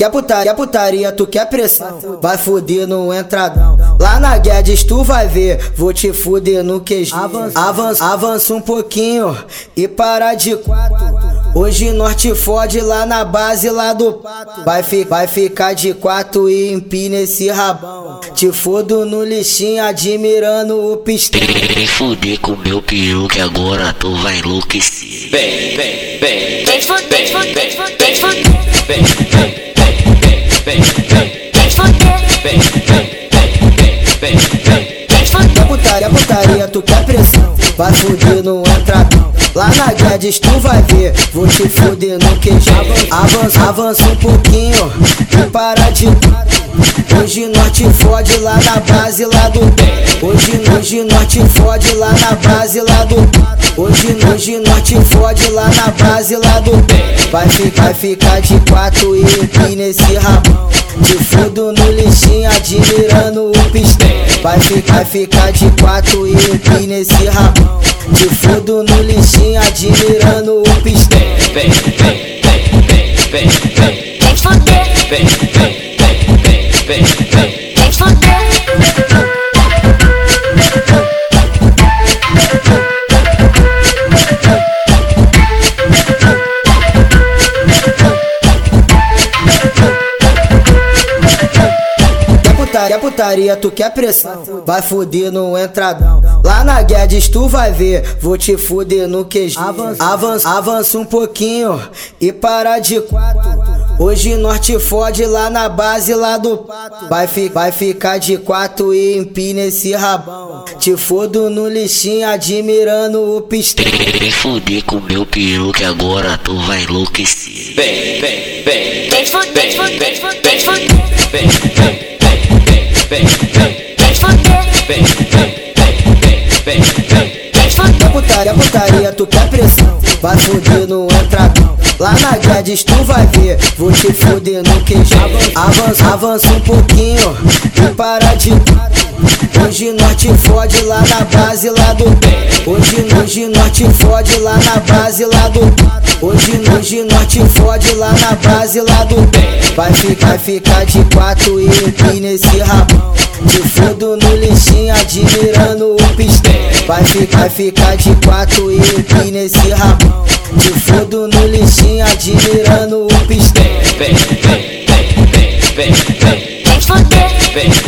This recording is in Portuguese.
Quer putaria, putaria, tu quer pressão Vai fuder no entradão. Lá na Guedes tu vai ver Vou te fuder no QG Avança, avança um pouquinho E para de quatro. Hoje nós te fode lá na base lá do pato. Vai, fi, vai ficar de quatro e empina esse rabão. Te fodo no lixinho admirando o pistão Vem fuder com meu peru que agora tu vai enlouquecer. Vem, vem, vem Vem fuder, vem fuder, vem fuder Vem, vem vem, vem, Putaria, tu quer pressão, vai fuder no entradão. Lá na Guedes tu vai ver, vou te fuder no QG. Avança, avança um pouquinho. E para de Hoje nós te fode lá na base lá do Hoje, hoje nós te fode lá na base lá do Hoje, hoje nós te fode lá na base lá do Vai ficar, ficar de quatro e aqui nesse rabão Te fudo no lixinho admirando o pistão Vai ficar, ficar de quatro e aqui nesse rabão Te fudo no lixinho admirando o pistão Vem, vem, vem, vem, vem, vem, vem fuder, vem, vem vem, vem, vem putaria, putaria, tu quer pressão Vai fuder no entradão Lá na Guedes tu vai ver Vou te fuder no QG Avança, avança um pouquinho E para de quatro Hoje nós te fode lá na base lá do pato. Vai, fi, vai ficar de quatro e empina esse rabão. Te fodo no lixinho admirando o pistão. Vem fuder com meu peru que agora tu vai enlouquecer. Vem, vem, vem. Vem vem vem. Vem, vem, vem, Putaria, putaria, tu quer pressão. Vai fuder no entradão. Lá na Guedes tu vai ver, vou te fuder no QG. Avança, avança um pouquinho. E para de Hoje nós te fode lá na base lá do Hoje, hoje nós te fode lá na base lá do Hoje, hoje nós te fode lá na base lá do Vai ficar, ficar de quatro e aqui nesse rabão Te fodo no lixinho admirando o pistão Vai ficar, ficar de quatro e aqui nesse rabão Te fodo no lixinho admirando o pistão Vem, vem, vem, vem, vem, vem, vem, vem, vem